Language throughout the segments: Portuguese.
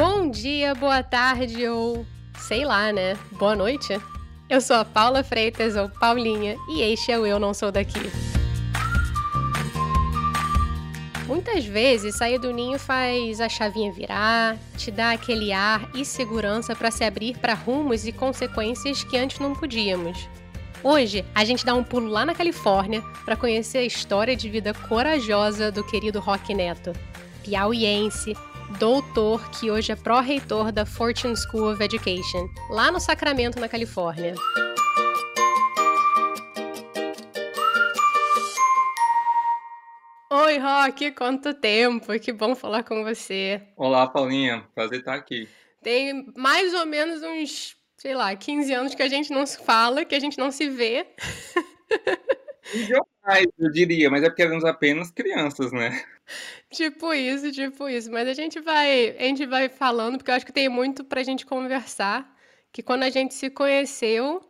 Bom dia, boa tarde ou sei lá, né? Boa noite. Eu sou a Paula Freitas ou Paulinha e este é o Eu Não Sou Daqui. Muitas vezes sair do ninho faz a chavinha virar, te dá aquele ar e segurança para se abrir para rumos e consequências que antes não podíamos. Hoje, a gente dá um pulo lá na Califórnia para conhecer a história de vida corajosa do querido Rock Neto. Piauiense, doutor que hoje é pró-reitor da Fortune School of Education, lá no Sacramento, na Califórnia. Oi, Rock, quanto tempo! Que bom falar com você. Olá, Paulinha, prazer estar aqui. Tem mais ou menos uns sei lá, 15 anos que a gente não se fala, que a gente não se vê. Jamais, eu diria, mas é porque éramos apenas crianças, né? Tipo isso, tipo isso. Mas a gente vai, a gente vai falando, porque eu acho que tem muito pra gente conversar. Que quando a gente se conheceu,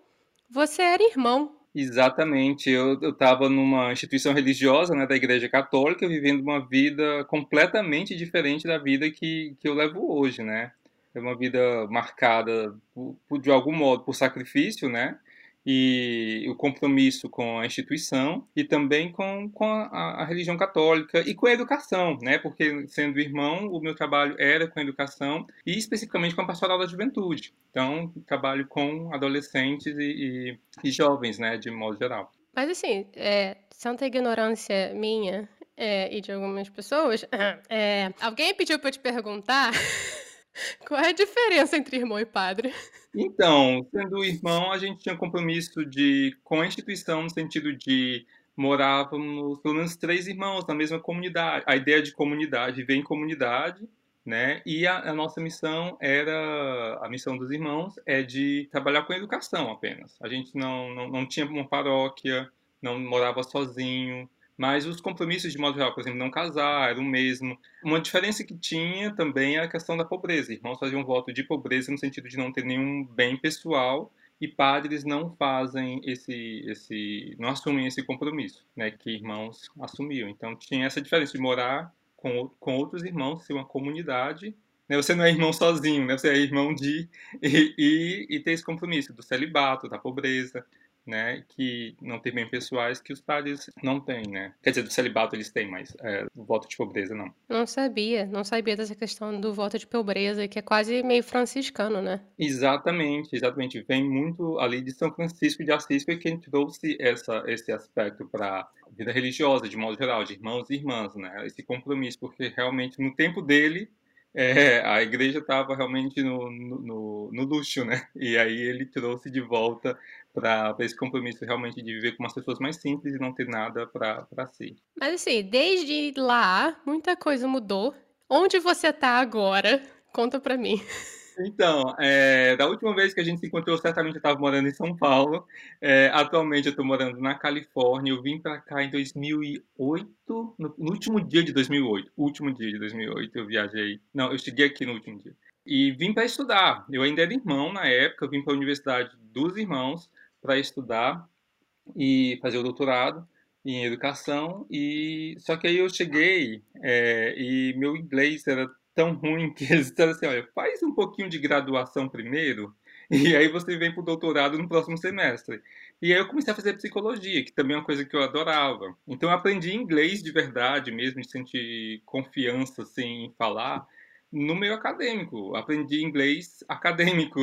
você era irmão. Exatamente. Eu estava numa instituição religiosa, né, da Igreja Católica, vivendo uma vida completamente diferente da vida que, que eu levo hoje, né? é uma vida marcada por, por, de algum modo por sacrifício, né? E o compromisso com a instituição e também com, com a, a, religião católica e com a educação, né? Porque sendo irmão, o meu trabalho era com a educação e especificamente com a pastoral da juventude. Então, trabalho com adolescentes e, e, e jovens, né? De modo geral. Mas assim, é, santa ignorância minha é, e de algumas pessoas, é, alguém pediu para eu te perguntar Qual é a diferença entre irmão e padre? Então, sendo irmão, a gente tinha compromisso de com a instituição no sentido de morávamos pelo menos três irmãos na mesma comunidade. A ideia de comunidade, viver em comunidade, né? E a, a, nossa missão era a missão dos irmãos é de trabalhar com educação apenas. A gente não não, não tinha uma paróquia, não morava sozinho, mas os compromissos de modo geral, por exemplo, não casar, era o mesmo. Uma diferença que tinha também é a questão da pobreza. Irmãos faziam voto de pobreza no sentido de não ter nenhum bem pessoal e padres não fazem esse, esse, não assumem esse compromisso, né, que irmãos assumiam. Então tinha essa diferença de morar com, com outros irmãos, ser uma comunidade. Né, você não é irmão sozinho, né, você é irmão de e, e, e ter esse compromisso do celibato, da pobreza né, que não tem bem pessoais que os padres não têm, né? Quer dizer, do celibato eles têm, mas é, o voto de pobreza não. Não sabia, não sabia dessa questão do voto de pobreza, que é quase meio franciscano, né? Exatamente, exatamente. Vem muito ali de São Francisco de Assis, que é quem trouxe essa, esse aspecto para a vida religiosa, de modo geral, de irmãos e irmãs, né? Esse compromisso, porque realmente no tempo dele é, a igreja estava realmente no, no, no, luxo, né? E aí ele trouxe de volta para esse compromisso realmente de viver com umas pessoas mais simples e não ter nada para si. Mas assim, desde lá, muita coisa mudou. Onde você está agora? Conta para mim. Então, é, da última vez que a gente se encontrou, certamente eu estava morando em São Paulo. É, atualmente eu estou morando na Califórnia. Eu vim para cá em 2008, no, no, último dia de 2008. Último dia de 2008 eu viajei. Não, eu cheguei aqui no último dia. E vim para estudar. Eu ainda era irmão na época. Eu vim para a Universidade dos Irmãos para estudar e fazer o doutorado em educação. E só que aí eu cheguei é, e meu inglês era tão ruim que eles disseram assim, olha, faz um pouquinho de graduação primeiro e aí você vem para o doutorado no próximo semestre. E aí eu comecei a fazer psicologia, que também é uma coisa que eu adorava. Então eu aprendi inglês de verdade mesmo, de sentir confiança assim, em falar, no meio acadêmico. Aprendi inglês acadêmico.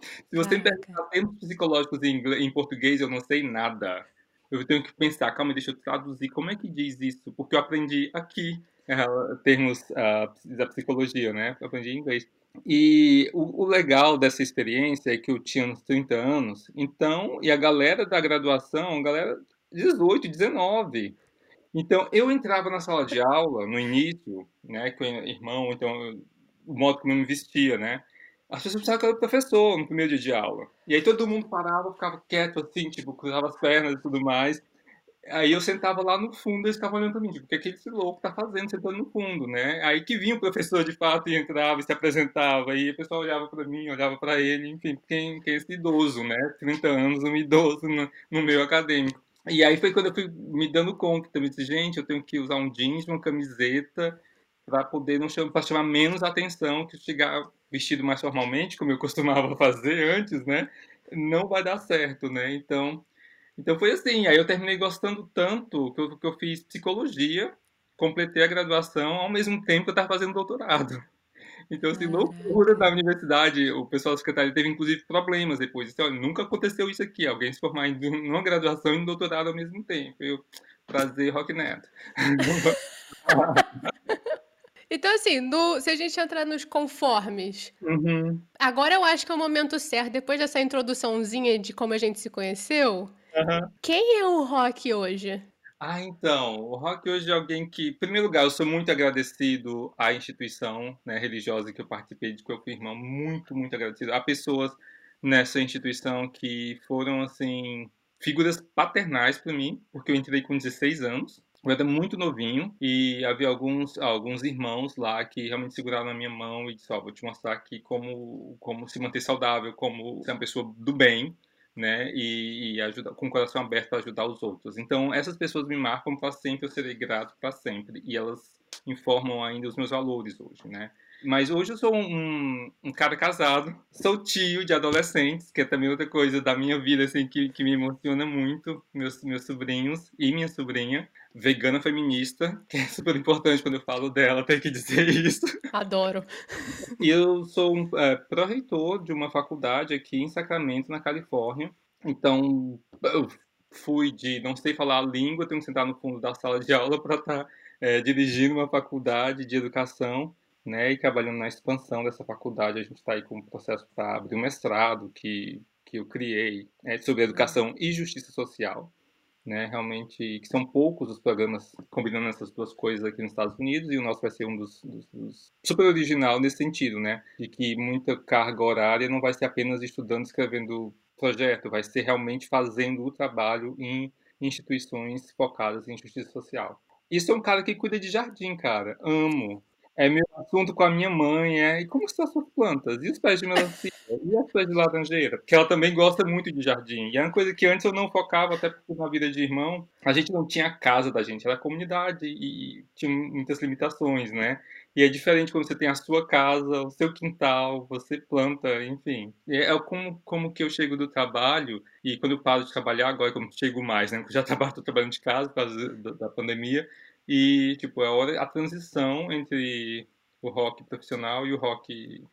Se você me perguntar termos psicológicos em, inglês, em português, eu não sei nada. Eu tenho que pensar, calma, deixa eu traduzir. Como é que diz isso? Porque eu aprendi aqui uh, termos uh, da psicologia, né? Eu aprendi em inglês. E o, o, legal dessa experiência é que eu tinha uns 30 anos, então, e a galera da graduação, galera 18, 19. Então, eu entrava na sala de aula, no início, né, com o irmão, então, o modo como eu me vestia, né? As pessoas pensavam que era professor no primeiro dia de aula. E aí todo mundo parava, ficava quieto, assim, tipo, cruzava as pernas e tudo mais. Aí eu sentava lá no fundo e eles ficavam olhando pra mim, tipo, o que aquele louco tá fazendo sentando no fundo, né? Aí que vinha o professor de fato e entrava e se apresentava, e o pessoal olhava para mim, olhava para ele, enfim, quem, quem é esse idoso, né? 30 anos, um idoso no, no meio acadêmico. E aí foi quando eu fui me dando conta também, disse, gente, eu tenho que usar um jeans, uma camiseta, para poder não chamar, chamar menos atenção que chegar vestido mais formalmente, como eu costumava fazer antes, né? Não vai dar certo, né? Então, então foi assim. Aí eu terminei gostando tanto que eu, que eu fiz psicologia, completei a graduação, ao mesmo tempo que eu estava fazendo doutorado. Então, assim, loucura da universidade. O pessoal da secretaria teve, inclusive, problemas depois. Então, nunca aconteceu isso aqui. Alguém se formar em uma graduação e um doutorado ao mesmo tempo. Eu, prazer, Rock Neto. Então, assim, no, se a gente entrar nos conformes, uhum. agora eu acho que é o momento certo, depois dessa introduçãozinha de como a gente se conheceu, uhum. quem é o Rock hoje? Ah, então, o Rock hoje é alguém que, em primeiro lugar, eu sou muito agradecido à instituição né, religiosa que eu participei de Corpo Irmão, muito, muito agradecido. Há pessoas nessa instituição que foram, assim, figuras paternais para mim, porque eu entrei com 16 anos, eu era muito novinho e havia alguns, alguns irmãos lá que realmente seguraram na minha mão e disseram, oh, vou te mostrar aqui como, como se manter saudável, como ser uma pessoa do bem, né? E, e ajuda, com o coração aberto para ajudar os outros. Então, essas pessoas me marcam para sempre, eu serei grato para sempre. E elas informam ainda os meus valores hoje, né? Mas hoje eu sou um, um, cara casado, sou tio de adolescentes, que é também outra coisa da minha vida, assim, que, que me emociona muito, meus, meus sobrinhos e minha sobrinha, vegana feminista, que é super importante quando eu falo dela, tem que dizer isso. Adoro. E eu sou um é, pró-reitor de uma faculdade aqui em Sacramento, na Califórnia, então eu fui de não sei falar a língua, tenho que sentar no fundo da sala de aula para estar tá, é, dirigindo uma faculdade de educação, né, e trabalhando na expansão dessa faculdade. A gente está aí com um processo para abrir um mestrado que, que eu criei é, sobre educação e justiça social. Né, realmente, que são poucos os programas combinando essas duas coisas aqui nos Estados Unidos, e o nosso vai ser um dos, dos, dos, super original nesse sentido, né, de que muita carga horária não vai ser apenas estudando, escrevendo projeto, vai ser realmente fazendo o trabalho em instituições focadas em justiça social. Isso é um cara que cuida de jardim, cara. Amo. É meu assunto com a minha mãe, é, e como estão as suas plantas? E os pés de melancia? E as pés de laranjeira? Porque ela também gosta muito de jardim. E é uma coisa que antes eu não focava, até porque na vida de irmão, a gente não tinha casa da gente, era comunidade e tinha muitas limitações, né? E é diferente quando você tem a sua casa, o seu quintal, você planta, enfim. É, é como, como que eu chego do trabalho, e quando eu paro de trabalhar, agora como chego mais, né? Porque já tô trabalhando de casa por causa da pandemia, e, tipo, é a, hora, a transição entre o rock profissional e o rock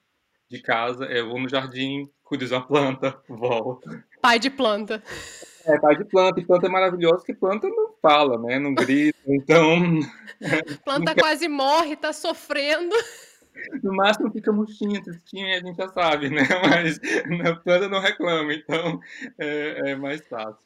de casa. É, eu vou no jardim, cuido de uma planta, volto. Pai de planta. É, pai de planta. E planta é maravilhosa, que planta não fala, né? Não grita, então... Planta quase morre, tá sofrendo. No máximo fica murchinha, tristinha, e a gente já sabe, né? Mas na planta não reclama, então é, é mais fácil.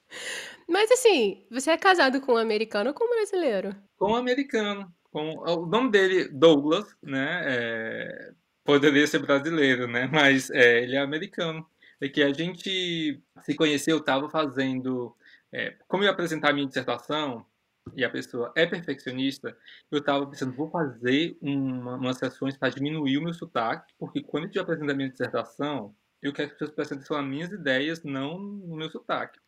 Mas assim, você é casado com um americano ou com um brasileiro? Com um americano. Com, o nome dele, Douglas, né? É, poderia ser brasileiro, né? Mas é, ele é americano. É que a gente se conheceu, eu estava fazendo. É, como eu ia apresentar a minha dissertação, e a pessoa é perfeccionista, eu estava pensando, vou fazer uma, umas sessões para diminuir o meu sotaque, porque quando eu estiver apresentando a minha dissertação, eu quero que as pessoas prestem atenção nas minhas ideias, não no meu sotaque.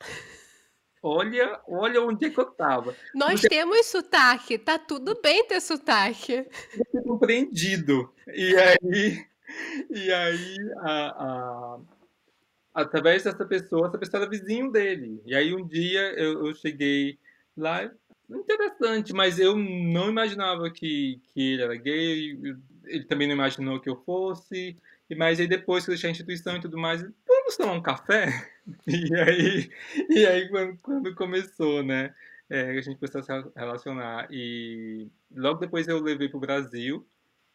Olha, olha onde é que eu tava. Nós temos sotaque, tá tudo bem ter sotaque. Ser compreendido. E aí, e aí a, a, através dessa pessoa, essa pessoa era vizinho dele. E aí um dia eu, eu cheguei lá, interessante, mas eu não imaginava que, que ele era gay, ele também não imaginou que eu fosse. Mas aí depois que eu deixei a instituição e tudo mais, vamos tomar um café? E aí, e aí quando, quando começou, né? É, a gente começou a se relacionar. E logo depois eu levei para o Brasil.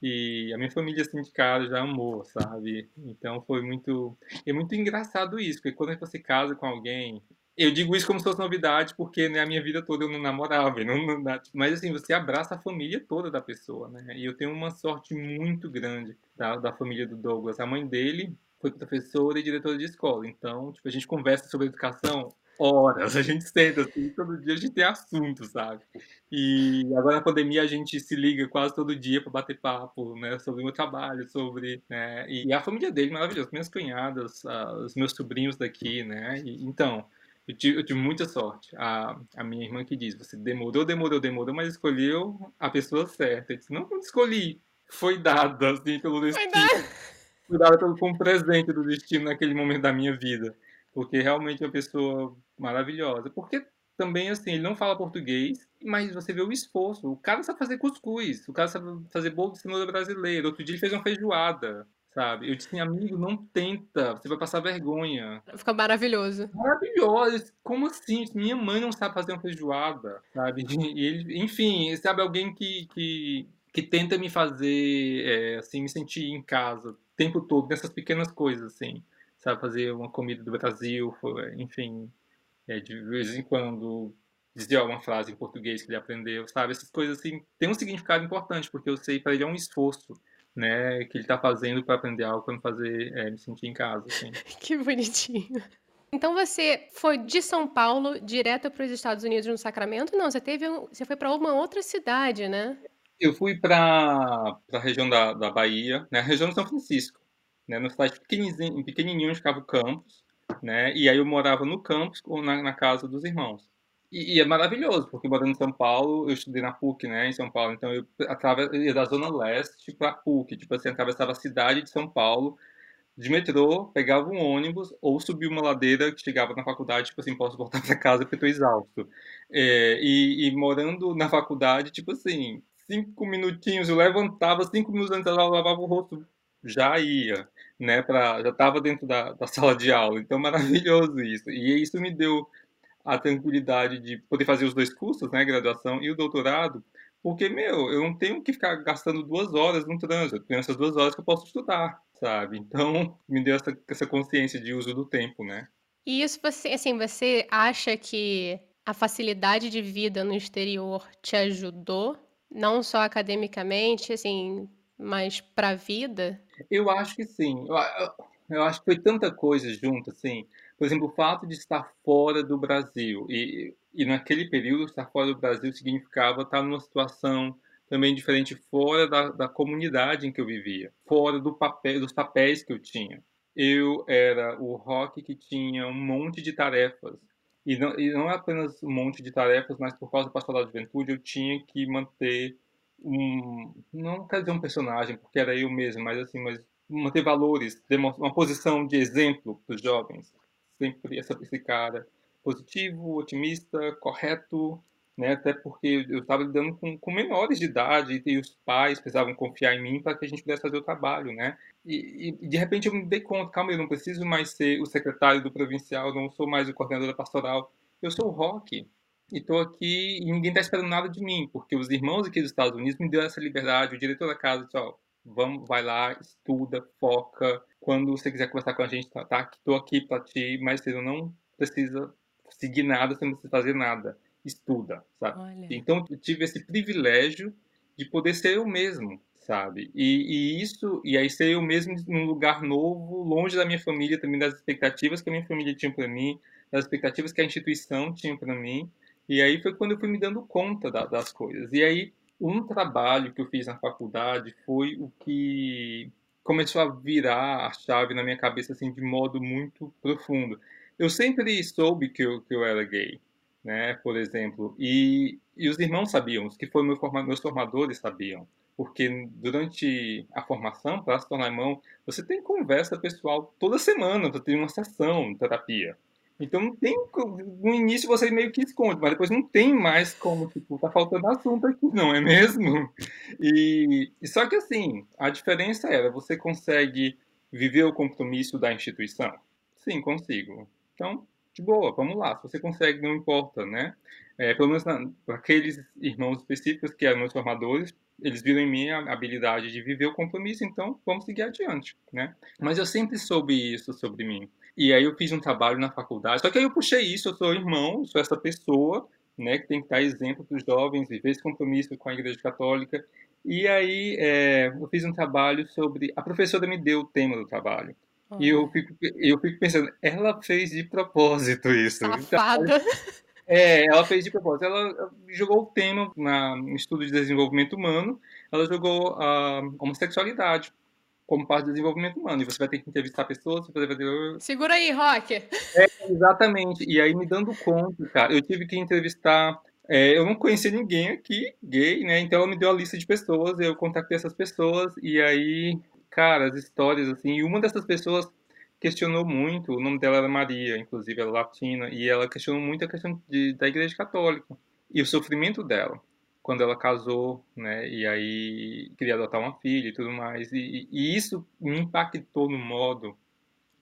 E a minha família, cara já amou, sabe? Então foi muito. É muito engraçado isso, porque quando você casa com alguém. Eu digo isso como se fosse novidade, porque né, a minha vida toda eu não namorava. Não, não, mas assim, você abraça a família toda da pessoa, né? E eu tenho uma sorte muito grande da, da família do Douglas. A mãe dele foi professora e diretora de escola. Então, tipo, a gente conversa sobre educação horas, a gente senta assim, todo dia a gente tem assunto, sabe? E agora na pandemia a gente se liga quase todo dia para bater papo, né, sobre o meu trabalho, sobre, né, e a família dele maravilhosa, minhas cunhadas, uh, os meus sobrinhos daqui, né? E, então, Eu tive, eu tive, muita sorte. A, a minha irmã que diz, você demorou, demorou, demorou, mas escolheu a pessoa certa. Eu disse, não, não escolhi. Foi dada, assim, pelo destino. Foi dada pelo, como presente do destino naquele momento da minha vida. Porque realmente é uma pessoa maravilhosa. Porque também, assim, ele não fala português, mas você vê o esforço. O cara sabe fazer cuscuz, o cara sabe fazer bolo de cenoura brasileiro. Outro dia ele fez uma feijoada sabe? Eu disse, amigo, não tenta, você vai passar vergonha. Fica maravilhoso. Maravilhoso. Como assim? Minha mãe não sabe fazer uma feijoada, sabe? E ele, enfim, sabe, alguém que, que, que tenta me fazer, é, assim, me sentir em casa o tempo todo, nessas pequenas coisas, assim. Sabe, fazer uma comida do Brasil, enfim, é, de vez em quando dizer uma frase em português que ele aprendeu, sabe? Essas coisas, assim, tem um significado importante, porque eu sei para ele é um esforço né, que ele está fazendo para aprender algo, para me fazer é, me sentir em casa. Assim. que bonitinho. Então você foi de São Paulo direto para os Estados Unidos no Sacramento? Não, você teve, você foi para uma outra cidade, né? Eu fui para a região da, da Bahia, né, a região de São Francisco, né, numa cidade pequenininho, pequenininho onde ficava o campus, né, e aí eu morava no campus ou na, na casa dos irmãos. E, e, é maravilhoso, porque morando em São Paulo, eu estudei na PUC, né, em São Paulo, então eu ia da Zona Leste para a PUC, tipo assim, atravessava a cidade de São Paulo de metrô, pegava um ônibus ou subia uma ladeira que chegava na faculdade, tipo assim, posso voltar para casa porque estou exausto. É, e, e, morando na faculdade, tipo assim, cinco minutinhos, eu levantava, cinco minutos antes eu lavava o rosto, já ia, né, pra, já estava dentro da, da sala de aula, então maravilhoso isso. E isso me deu a tranquilidade de poder fazer os dois cursos, né, graduação e o doutorado, porque, meu, eu não tenho que ficar gastando duas horas no trânsito, tenho essas duas horas que eu posso estudar, sabe? Então, me deu essa, essa consciência de uso do tempo, né? E isso, você, assim, você acha que a facilidade de vida no exterior te ajudou, não só academicamente, assim, mas para a vida? Eu acho que sim. Eu, eu, eu acho que foi tanta coisa junto, assim. Por exemplo, o fato de estar fora do Brasil, e, e naquele período, estar fora do Brasil significava estar numa situação também diferente fora da, da comunidade em que eu vivia, fora do papel, dos papéis que eu tinha. Eu era o rock que tinha um monte de tarefas. E não, e não é apenas um monte de tarefas, mas por causa do pastoral da juventude, eu tinha que manter um. Não quero dizer um personagem, porque era eu mesmo, mas assim, mas manter valores, uma posição de exemplo para os jovens sempre essa, esse cara positivo, otimista, correto, né? Até porque eu estava lidando com, com, menores de idade e os pais precisavam confiar em mim para que a gente pudesse fazer o trabalho, né? E, e, de repente eu me dei conta, calma, eu não preciso mais ser o secretário do provincial, não sou mais o coordenador da pastoral, eu sou o Rock. E estou aqui e ninguém está esperando nada de mim, porque os irmãos aqui dos Estados Unidos me deu essa liberdade, o diretor da casa disse, ó, vamos, vai lá, estuda, foca. Quando você quiser conversar com a gente, tá, tá tô aqui para ti, mas você não precisa seguir nada, você não precisa fazer nada. Estuda, sabe? Olha. Então, eu tive esse privilégio de poder ser eu mesmo, sabe? E, e, isso, e aí ser eu mesmo num lugar novo, longe da minha família, também das expectativas que a minha família tinha para mim, das expectativas que a instituição tinha para mim. E aí foi quando eu fui me dando conta da, das coisas. E aí um trabalho que eu fiz na faculdade foi o que começou a virar a chave na minha cabeça assim de modo muito profundo. Eu sempre soube que eu, que eu era gay, né, por exemplo, e, e os irmãos sabiam, os que foram meu forma, meus formadores sabiam, porque durante a formação, para se tornar irmão, você tem conversa pessoal toda semana, você tem uma sessão de terapia. Então não tem. No início você meio que esconde, mas depois não tem mais como, tipo, tá faltando assunto aqui, não é mesmo? E, e só que assim, a diferença era, você consegue viver o compromisso da instituição? Sim, consigo. Então, de boa, vamos lá. Se você consegue, não importa, né? É, pelo menos para aqueles irmãos específicos que eram meus formadores, eles viram em mim a habilidade de viver o compromisso, então vamos seguir adiante, né? Mas eu sempre soube isso sobre mim. E aí eu fiz um trabalho na faculdade. Só que aí eu puxei isso, eu sou irmão, sou essa pessoa, né, que tem que dar exemplo para os jovens, viver esse compromisso com a Igreja Católica. E aí é, eu fiz um trabalho sobre... A professora me deu o tema do trabalho. E eu fico, eu fico pensando, ela fez de propósito isso. Safada. é, ela fez de propósito. Ela jogou o tema na, no estudo de desenvolvimento humano, ela jogou a homossexualidade como parte do desenvolvimento humano. E você vai ter que entrevistar pessoas, você vai ter... Segura aí, Rock! É, exatamente. E aí, me dando conta, cara, eu tive que entrevistar... É, eu não conhecia ninguém aqui, gay, né? Então, ela me deu a lista de pessoas, eu contactei essas pessoas, e aí, cara, as histórias, assim... E uma dessas pessoas questionou muito, o nome dela era Maria, inclusive, ela é latina, e ela questionou muito a questão de, da Igreja Católica e o sofrimento dela quando ela casou, né, e aí queria adotar uma filha e tudo mais, e, e isso me impactou no modo.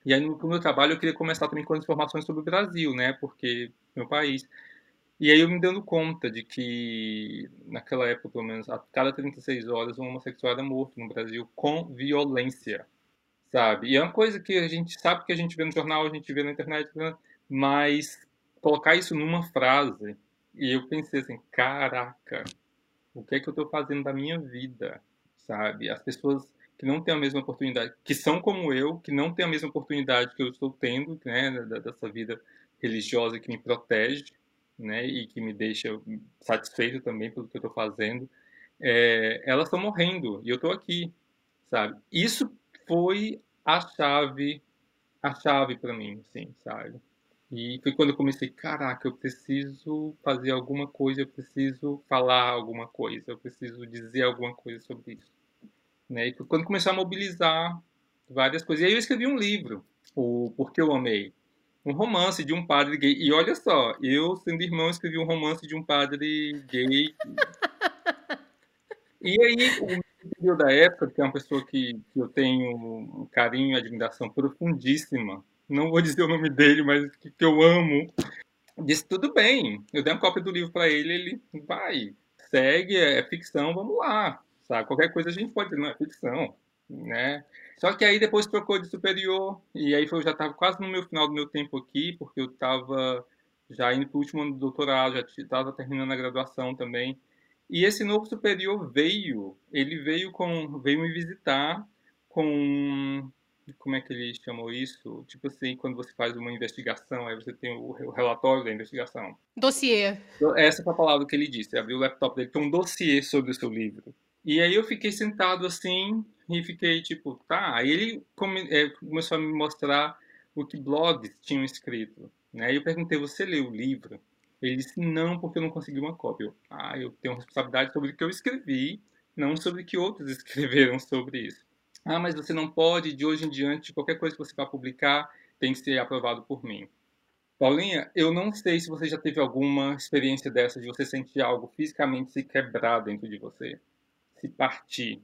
E aí no, no meu trabalho eu queria começar também com as informações sobre o Brasil, né, porque meu país. E aí eu me dando conta de que naquela época, pelo menos, a cada 36 horas um homossexual era morto no Brasil com violência sabe? E é uma coisa que a gente sabe que a gente vê no jornal, a gente vê na internet, mas colocar isso numa frase, e eu pensei assim, caraca, o que é que eu estou fazendo da minha vida, sabe? As pessoas que não têm a mesma oportunidade, que são como eu, que não têm a mesma oportunidade que eu estou tendo, né, dessa vida religiosa que me protege, né, e que me deixa satisfeito também pelo que eu estou fazendo, é, elas estão morrendo e eu estou aqui, sabe? Isso foi a chave, a chave para mim, assim, sabe? E foi quando eu comecei, caraca, eu preciso fazer alguma coisa, eu preciso falar alguma coisa, eu preciso dizer alguma coisa sobre isso. Né? E foi quando começou a mobilizar várias coisas. E aí eu escrevi um livro, o Porque Eu Amei. Um romance de um padre gay. E olha só, eu, sendo irmão, escrevi um romance de um padre gay. e aí, Bill da época, que é uma pessoa que, que eu tenho um carinho e admiração profundíssima, não vou dizer o nome dele, mas que, que eu amo, disse tudo bem. Eu dei uma cópia do livro para ele, ele vai, segue, é, ficção, vamos lá, sabe? Qualquer coisa a gente pode dizer, não é ficção, né? Só que aí depois trocou de superior, e aí eu já estava quase no meu final do meu tempo aqui, porque eu estava já indo para o último ano do doutorado, já estava terminando a graduação também. E esse novo superior veio, ele veio com, veio me visitar com, como é que ele chamou isso? Tipo assim, quando você faz uma investigação, aí você tem o, o relatório da investigação. Dossiê. Essa foi a palavra que ele disse. Abriu o laptop dele, tem um dossiê sobre o seu livro. E aí eu fiquei sentado assim e fiquei tipo, tá. Aí ele come, é, começou a me mostrar o que blogs tinham escrito. Né? Aí eu perguntei, você leu o livro? Ele disse, não, porque eu não consegui uma cópia. Eu, ah, eu tenho responsabilidade sobre o que eu escrevi, não sobre o que outros escreveram sobre isso. Ah, mas você não pode, de hoje em diante, qualquer coisa que você vá publicar tem que ser aprovado por mim. Paulinha, eu não sei se você já teve alguma experiência dessa, de você sentir algo fisicamente se quebrar dentro de você, se partir.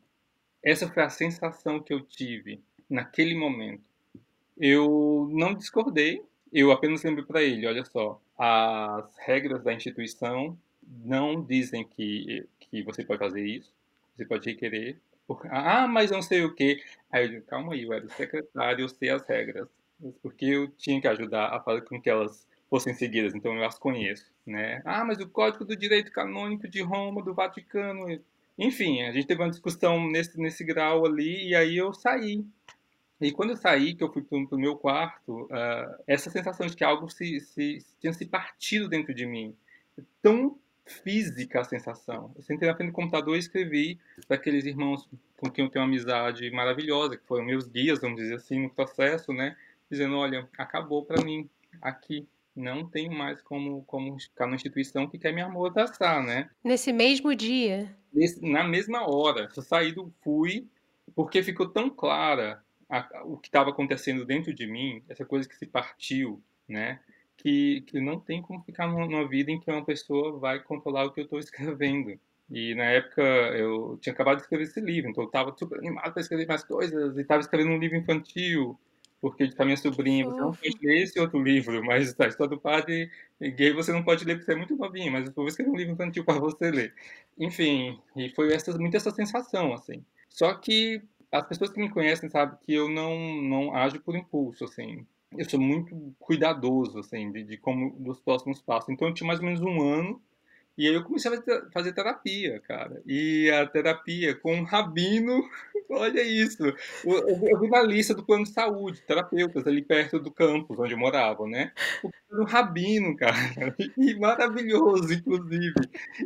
Essa foi a sensação que eu tive naquele momento. Eu não discordei, eu apenas lembrei para ele, olha só, as regras da instituição não dizem que, que você pode fazer isso, você pode requerer. Ah, mas não sei o que. Aí eu digo, calma aí, eu era o secretário, eu sei as regras. Porque eu tinha que ajudar a fazer com que elas fossem seguidas, então eu as conheço, né? Ah, mas o Código do Direito Canônico de Roma, do Vaticano... Enfim, a gente teve uma discussão nesse, nesse grau ali, e aí eu saí. E quando eu saí, que eu fui para o meu quarto, uh, essa sensação de que algo se, se, tinha se partido dentro de mim, tão física a sensação. Eu sentei na frente do computador e escrevi para aqueles irmãos com quem eu tenho uma amizade maravilhosa, que foram meus guias, vamos dizer assim, no processo, né? Dizendo, olha, acabou para mim aqui. Não tenho mais como, como ficar numa instituição que quer me amordaçar, né? Nesse mesmo dia? Nesse, na mesma hora. Eu saí do fui, porque ficou tão clara a, o que estava acontecendo dentro de mim, essa coisa que se partiu, né? Que, que não tem como ficar numa vida em que uma pessoa vai controlar o que eu estou escrevendo. E na época eu tinha acabado de escrever esse livro, então eu estava super animado para escrever mais coisas, e estava escrevendo um livro infantil, porque a minha sobrinha, você não pode ler esse outro livro, mas a história do padre gay você não pode ler porque você é muito novinho, mas eu vou escrever um livro infantil para você ler. Enfim, e foi essa, muito essa sensação, assim. Só que as pessoas que me conhecem sabem que eu não, não ajo por impulso, assim. Eu sou muito cuidadoso, assim, de, de como, dos próximos passos. Então, eu tinha mais ou menos um ano e aí eu comecei a fazer terapia, cara. E a terapia com um rabino, olha isso. Eu, eu, vi na lista do plano de saúde, terapeutas ali perto do campus onde eu morava, né? Um rabino, cara. E maravilhoso, inclusive.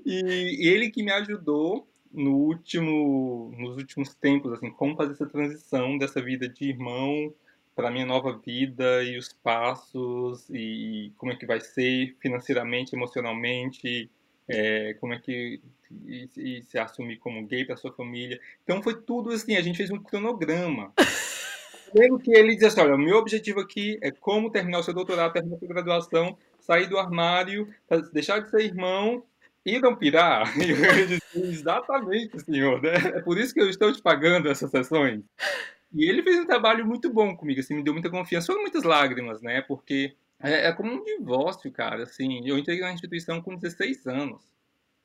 E, e ele que me ajudou no último, nos últimos tempos, assim, como fazer essa transição dessa vida de irmão para minha nova vida e os passos e como é que vai ser financeiramente, emocionalmente, é, como é que e, e se assumir como gay para sua família. Então foi tudo assim, a gente fez um cronograma. Lembro que ele dizia assim, olha, o meu objetivo aqui é como terminar o seu doutorado, terminar a sua graduação, sair do armário, deixar de ser irmão e não pirar. E eu disse, exatamente, senhor. Né? É por isso que eu estou te pagando essas sessões. E ele fez um trabalho muito bom comigo, assim, me deu muita confiança. Foram muitas lágrimas, né? Porque é, é como um divórcio, cara. Assim, eu entrei na instituição com 16 anos.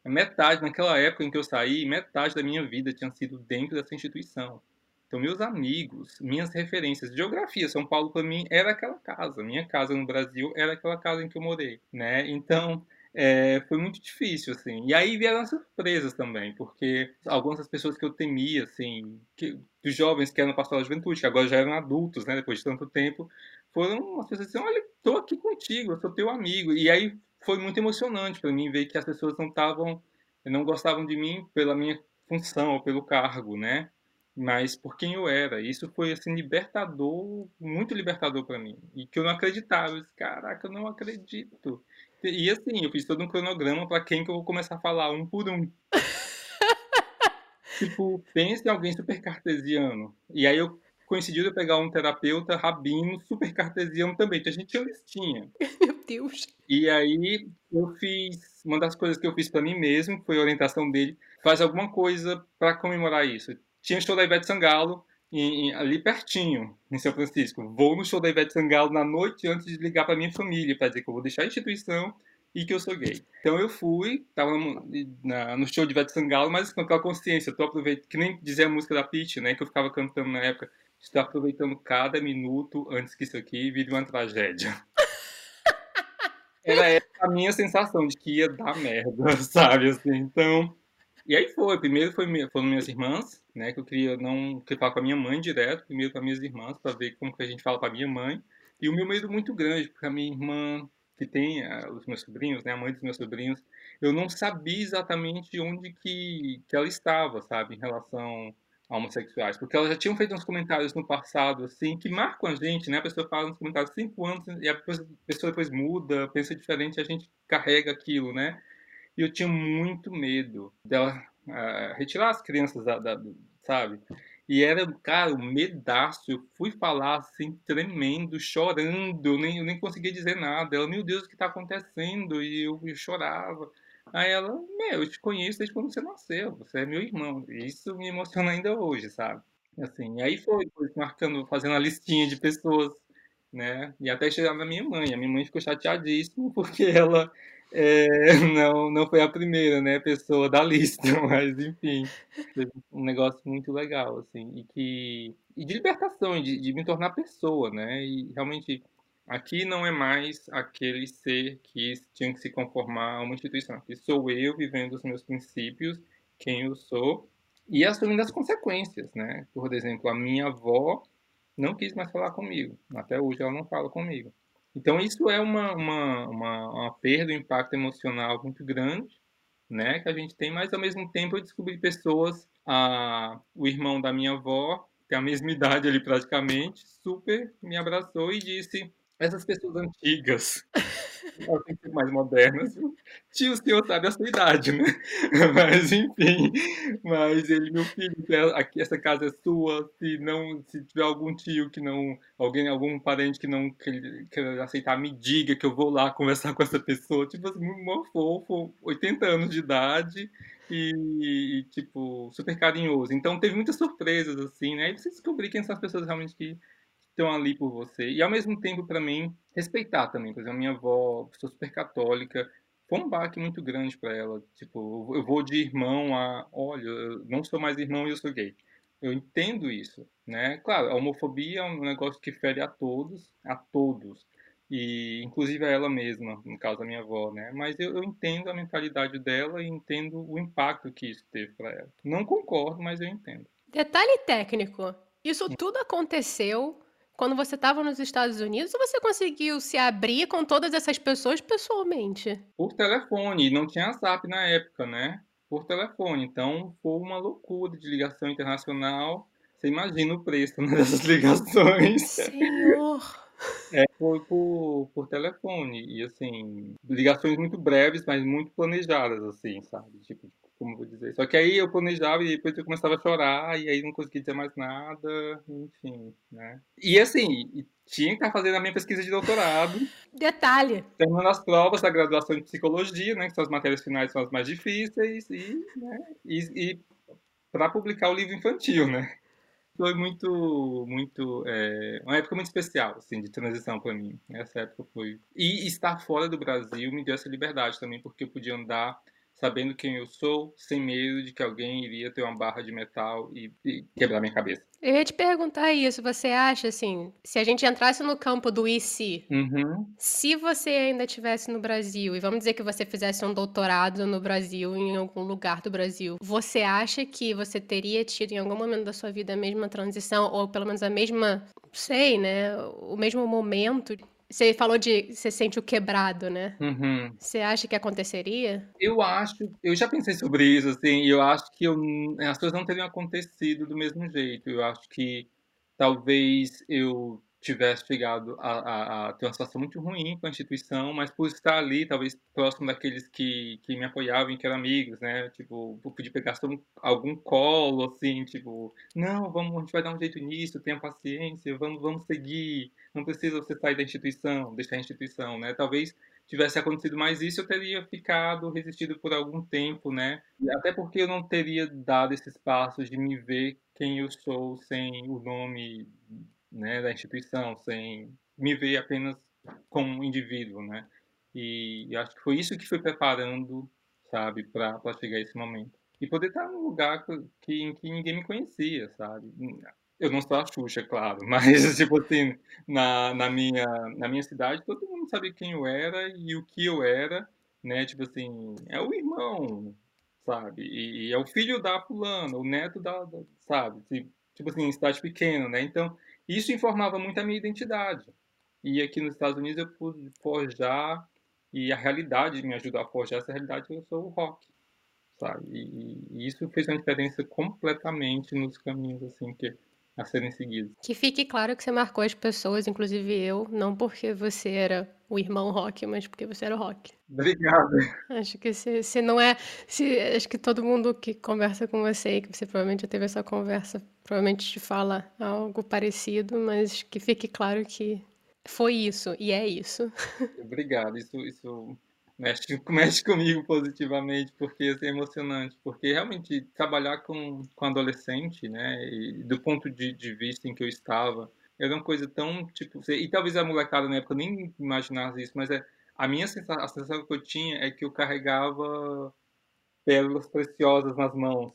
Metade, naquela época em que eu saí, metade da minha vida tinha sido dentro dessa instituição. Então, meus amigos, minhas referências, geografia, São Paulo para mim era aquela casa, minha casa no Brasil era aquela casa em que eu morei, né? Então, é, foi muito difícil, assim. E aí vieram as surpresas também, porque algumas das pessoas que eu temia, assim, que, dos jovens que eram pastoral da juventude, que agora já eram adultos, né, depois de tanto tempo, foram as pessoas assim, olha, tô aqui contigo, eu sou teu amigo. E aí foi muito emocionante para mim ver que as pessoas não estavam, não gostavam de mim pela minha função ou pelo cargo, né? Mas por quem eu era. Isso foi assim libertador, muito libertador para mim. E que eu não acreditava. Eu disse, Caraca, eu não acredito. E assim, eu fiz todo um cronograma para quem que eu vou começar a falar um por um. tipo, pense em alguém super cartesiano. E aí eu coincidiu de eu pegar um terapeuta rabino super cartesiano também. Então a gente tinha listinha. Meu Deus. E aí eu fiz, uma das coisas que eu fiz para mim mesmo, foi a orientação dele, faz alguma coisa para comemorar isso. Tinha show da Ivete Sangalo, em, ali pertinho, em São Francisco. Vou no show da Ivete Sangalo na noite antes de ligar para minha família para dizer que eu vou deixar a instituição e que eu sou gay. Então eu fui, tava no, na, no show de Ivete Sangalo, mas com aquela consciência, tô aproveitando, que nem dizia a música da Pitty, né, que eu ficava cantando na época, estou aproveitando cada minuto antes que isso aqui vire uma tragédia. Era essa a minha sensação de que ia dar merda, sabe, assim, então... E aí foi, primeiro foi, foram minhas irmãs, né, que eu queria não falar com a minha mãe direto, primeiro com as minhas irmãs, para ver como que a gente fala para minha mãe. E o meu medo muito grande, porque a minha irmã, que tem uh, os meus sobrinhos, né, a mãe dos meus sobrinhos, eu não sabia exatamente onde que, que ela estava, sabe, em relação a homossexuais, porque elas já tinham feito uns comentários no passado, assim, que marcam a gente, né, a pessoa fala nos comentários cinco anos e a pessoa depois muda, pensa diferente a gente carrega aquilo, né, e eu tinha muito medo dela uh, retirar as crianças da, da, sabe? E era, cara, um medaço. Eu fui falar assim, tremendo, chorando. Eu nem, eu nem conseguia dizer nada. Ela, meu Deus, o que está acontecendo? E eu, eu, chorava. Aí ela, meu, eu te conheço desde quando você nasceu. Você é meu irmão. E isso me emociona ainda hoje, sabe? Assim, aí foi, foi marcando, fazendo a listinha de pessoas, né? E até chegar na minha mãe. A minha mãe ficou chateadíssima porque ela é, não, não foi a primeira, né, pessoa da lista, mas enfim, um negócio muito legal, assim, e que e de libertação, de, de me tornar pessoa, né, e realmente aqui não é mais aquele ser que tinha que se conformar a uma instituição, aqui sou eu vivendo os meus princípios, quem eu sou, e assumindo as consequências, né, por exemplo, a minha avó não quis mais falar comigo, até hoje ela não fala comigo. Então, isso é uma, uma, uma, uma perda, um impacto emocional muito grande, né, que a gente tem, mas ao mesmo tempo eu descobri pessoas, a, o irmão da minha avó, tem a mesma idade ali praticamente, super me abraçou e disse: essas pessoas antigas têm que ser mais modernas. Tio, o senhor sabe a sua idade, né? Mas, enfim. Mas ele, meu filho, aqui, essa casa é sua. Se não, se tiver algum tio que não, alguém, algum parente que não quer aceitar, me diga que eu vou lá conversar com essa pessoa. Tipo assim, muito fofo, 80 anos de idade. E, e, tipo, super carinhoso. Então teve muitas surpresas, assim, né? E você descobrir quem são as pessoas realmente que estão ali por você. E ao mesmo tempo, para mim, respeitar também. Por exemplo, a minha avó, sou super católica, foi um baque muito grande para ela. Tipo, eu vou de irmão a, olha, eu não sou mais irmão e eu sou gay. Eu entendo isso, né? Claro, a homofobia é um negócio que fere a todos, a todos. E inclusive a ela mesma, no caso da minha avó, né? Mas eu, eu entendo a mentalidade dela e entendo o impacto que isso teve para ela. Não concordo, mas eu entendo. Detalhe técnico. Isso tudo aconteceu quando você estava nos Estados Unidos ou você conseguiu se abrir com todas essas pessoas pessoalmente? Por telefone, não tinha WhatsApp na época, né? por telefone. Então, foi uma loucura de ligação internacional. Você imagina o preço né, dessas ligações. Senhor! É, foi por, por telefone. E, assim, ligações muito breves, mas muito planejadas, assim, sabe? Tipo, como vou dizer. Só que aí eu planejava e depois eu começava a chorar e aí não conseguia dizer mais nada, enfim, né? E assim, tinha que estar fazendo a minha pesquisa de doutorado. Detalhe. Terminando as provas da graduação de psicologia, né? Que são as matérias finais são as mais difíceis e, né, e, e para publicar o livro infantil, né? Foi muito, muito, é, uma época muito especial, assim, de transição para mim. Essa época foi. E estar fora do Brasil me deu essa liberdade também, porque eu podia andar sabendo quem eu sou, sem medo de que alguém iria ter uma barra de metal e, e quebrar minha cabeça. Eu ia te perguntar isso. Você acha, assim, se a gente entrasse no campo do e se, Uhum. se você ainda estivesse no Brasil, e vamos dizer que você fizesse um doutorado no Brasil, em algum lugar do Brasil, você acha que você teria tido em algum momento da sua vida a mesma transição, ou pelo menos a mesma, sei, né, o mesmo momento? Você falou de você sente o quebrado, né? Uhum. Você acha que aconteceria? Eu acho, eu já pensei sobre isso, assim, e eu acho que eu, as coisas não teriam acontecido do mesmo jeito. Eu acho que talvez eu tivesse chegado a, a, a, ter uma situação muito ruim com a instituição, mas por estar ali, talvez próximo daqueles que, que me apoiavam, que eram amigos, né? Tipo, eu podia pegar algum colo, assim, tipo, não, vamos, a gente vai dar um jeito nisso, tenha paciência, vamos, vamos seguir, não precisa você sair da instituição, deixar a instituição, né? Talvez tivesse acontecido mais isso, eu teria ficado resistido por algum tempo, né? E até porque eu não teria dado esses passos de me ver quem eu sou sem o nome né, da instituição, sem me ver apenas como um indivíduo, né? E, e acho que foi isso que foi preparando, sabe, para chegar a esse momento. E poder estar num lugar que, em que ninguém me conhecia, sabe? Eu não sou a Xuxa, claro, mas, tipo assim, na, na, minha, na minha cidade, todo mundo sabia quem eu era e o que eu era, né? Tipo assim, é o irmão, sabe? E, e é o filho da fulana, o neto da, da sabe? Tipo assim, cidade pequena, né? Então, isso informava muito a minha identidade. E aqui nos Estados Unidos eu pude forjar, e a realidade me ajudou a forjar essa realidade, eu sou o rock, sabe? E, e isso fez uma diferença completamente nos caminhos, assim, que a serem seguidos. Que fique claro que você marcou as pessoas, inclusive eu, não porque você era o irmão rock, mas porque você era o rock. Obrigado. Acho que se, se não é. Se, acho que todo mundo que conversa com você, que você provavelmente já teve essa conversa, provavelmente te fala algo parecido, mas que fique claro que foi isso e é isso. Obrigado. Isso, isso mexe, mexe comigo positivamente, porque assim, é emocionante, porque realmente trabalhar com, com adolescente, né, e do ponto de, de vista em que eu estava, era uma coisa tão, tipo, e talvez a molecada na época nem imaginasse isso, mas é, a minha sensação, a sensação que eu tinha é que eu carregava pérolas preciosas nas mãos,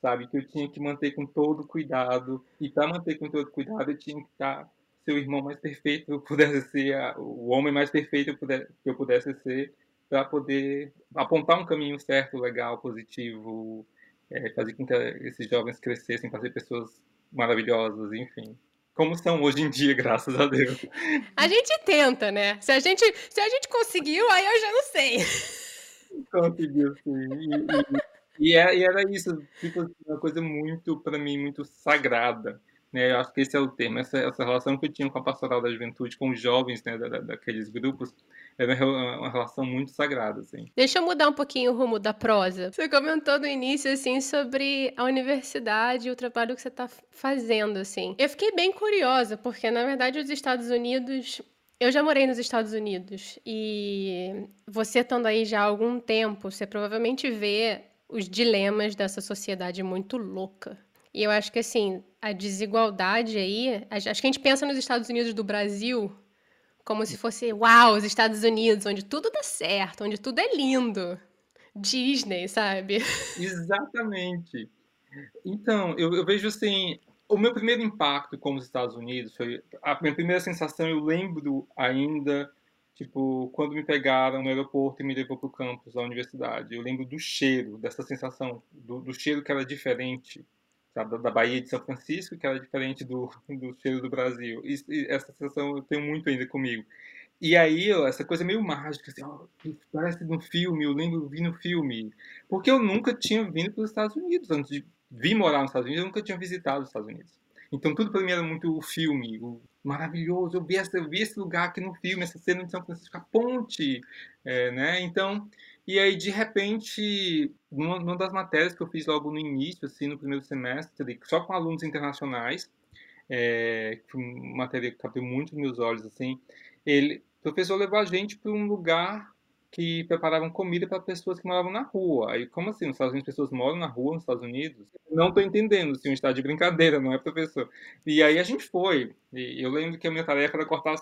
sabe, que eu tinha que manter com todo cuidado, e para manter com todo cuidado eu tinha que estar ser o irmão mais perfeito que eu pudesse ser, o homem mais perfeito que eu pudesse ser, para poder apontar um caminho certo, legal, positivo, é, fazer com que esses jovens crescessem ser pessoas maravilhosas, enfim. Como são hoje em dia, graças a Deus. A gente tenta, né? Se a gente, se a gente conseguiu, aí eu já não sei. Conseguiu, sim. E, e, e é, era isso, tipo, uma coisa muito, para mim, muito sagrada. Né? Eu acho que esse é o tema, essa, essa relação que eu tinha com a pastoral da juventude, com os jovens né, da, daqueles grupos, era uma relação muito sagrada, assim. Deixa eu mudar um pouquinho o rumo da prosa. Você comentou no início, assim, sobre a universidade e o trabalho que você está fazendo, assim. Eu fiquei bem curiosa, porque, na verdade, os Estados Unidos... Eu já morei nos Estados Unidos e você estando aí já há algum tempo, você provavelmente vê os dilemas dessa sociedade muito louca. E eu acho que, assim, a desigualdade aí. Acho que a gente pensa nos Estados Unidos do Brasil como se fosse, uau, os Estados Unidos, onde tudo dá certo, onde tudo é lindo. Disney, sabe? Exatamente. Então, eu, eu vejo assim, o meu primeiro impacto com os Estados Unidos foi a minha primeira sensação. Eu lembro ainda, tipo, quando me pegaram no aeroporto e me levou para o campus da universidade. Eu lembro do cheiro, dessa sensação, do, do cheiro que era diferente sabe, da Bahia de São Francisco, que era diferente do, do cheiro do Brasil. E, e essa sensação eu tenho muito ainda comigo. e aí, essa coisa meio mágica, assim, ó, parece no filme, eu lembro, vi no filme. Porque eu nunca tinha vindo para os Estados Unidos. Antes de vir morar nos Estados Unidos, eu nunca tinha visitado os Estados Unidos. Então tudo para mim era muito o filme, o maravilhoso. Eu vi, esse, eu vi esse lugar aqui no filme, essa cena de São Francisco, a ponte, é, né? Então, e aí de repente, numa, numa, das matérias que eu fiz logo no início, assim, no primeiro semestre, só com alunos internacionais, é, uma matéria que captou muito nos meus olhos, assim, ele, o professor levou a gente para um lugar que preparavam comida para pessoas que moravam na rua. Aí, como assim? Nos Estados Unidos, pessoas moram na rua nos Estados Unidos? Não estou entendendo, se assim, está de brincadeira, não é professor. E aí a gente foi. E eu lembro que a minha tarefa era cortar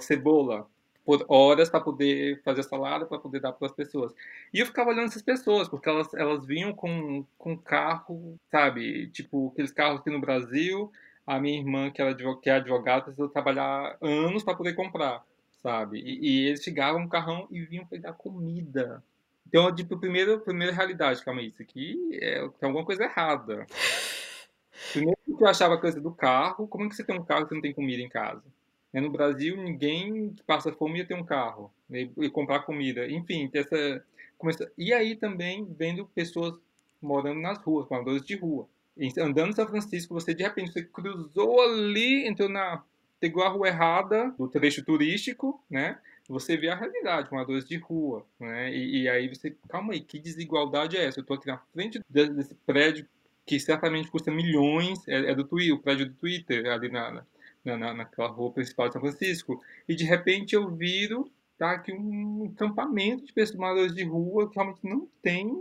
cebola por horas para poder fazer salada, para poder dar para as pessoas. E eu ficava olhando essas pessoas, porque elas, elas vinham com, com carro, sabe? Tipo, aqueles carros aqui no Brasil. A minha irmã, que, era, que é advogada, precisou trabalhar anos para poder comprar sabe? E, e, eles chegavam no carrão e vinham pegar comida. Então, tipo, primeira, primeira realidade, calma aí, isso aqui é, tem alguma coisa errada. Primeiro que eu achava a coisa do carro, como é que você tem um carro que não tem comida em casa? É, no Brasil, ninguém que passa fome ia ter um carro né, e comprar comida. Enfim, essa, começa... e aí também vendo pessoas morando nas ruas, moradores de rua. Andando em São Francisco, você de repente você cruzou ali, entrou na pegou a rua errada do trecho turístico, né? Você vê a realidade, moradores de rua, né? E, e, aí você, calma aí, que desigualdade é essa? Eu estou aqui na frente desse prédio que certamente custa milhões, é, é do Twitter, o prédio do Twitter, ali na, na, na, naquela rua principal de São Francisco, e de repente eu viro tá aqui um acampamento de pessoas de rua que realmente não tem